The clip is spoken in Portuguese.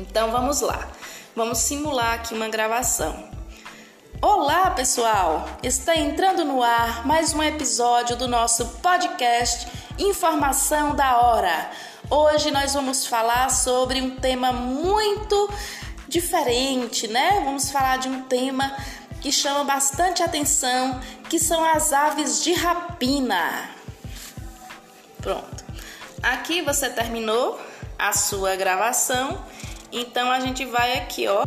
Então vamos lá. Vamos simular aqui uma gravação. Olá, pessoal! Está entrando no ar mais um episódio do nosso podcast Informação da Hora. Hoje nós vamos falar sobre um tema muito diferente, né? Vamos falar de um tema que chama bastante atenção, que são as aves de rapina. Pronto. Aqui você terminou a sua gravação, então a gente vai aqui, ó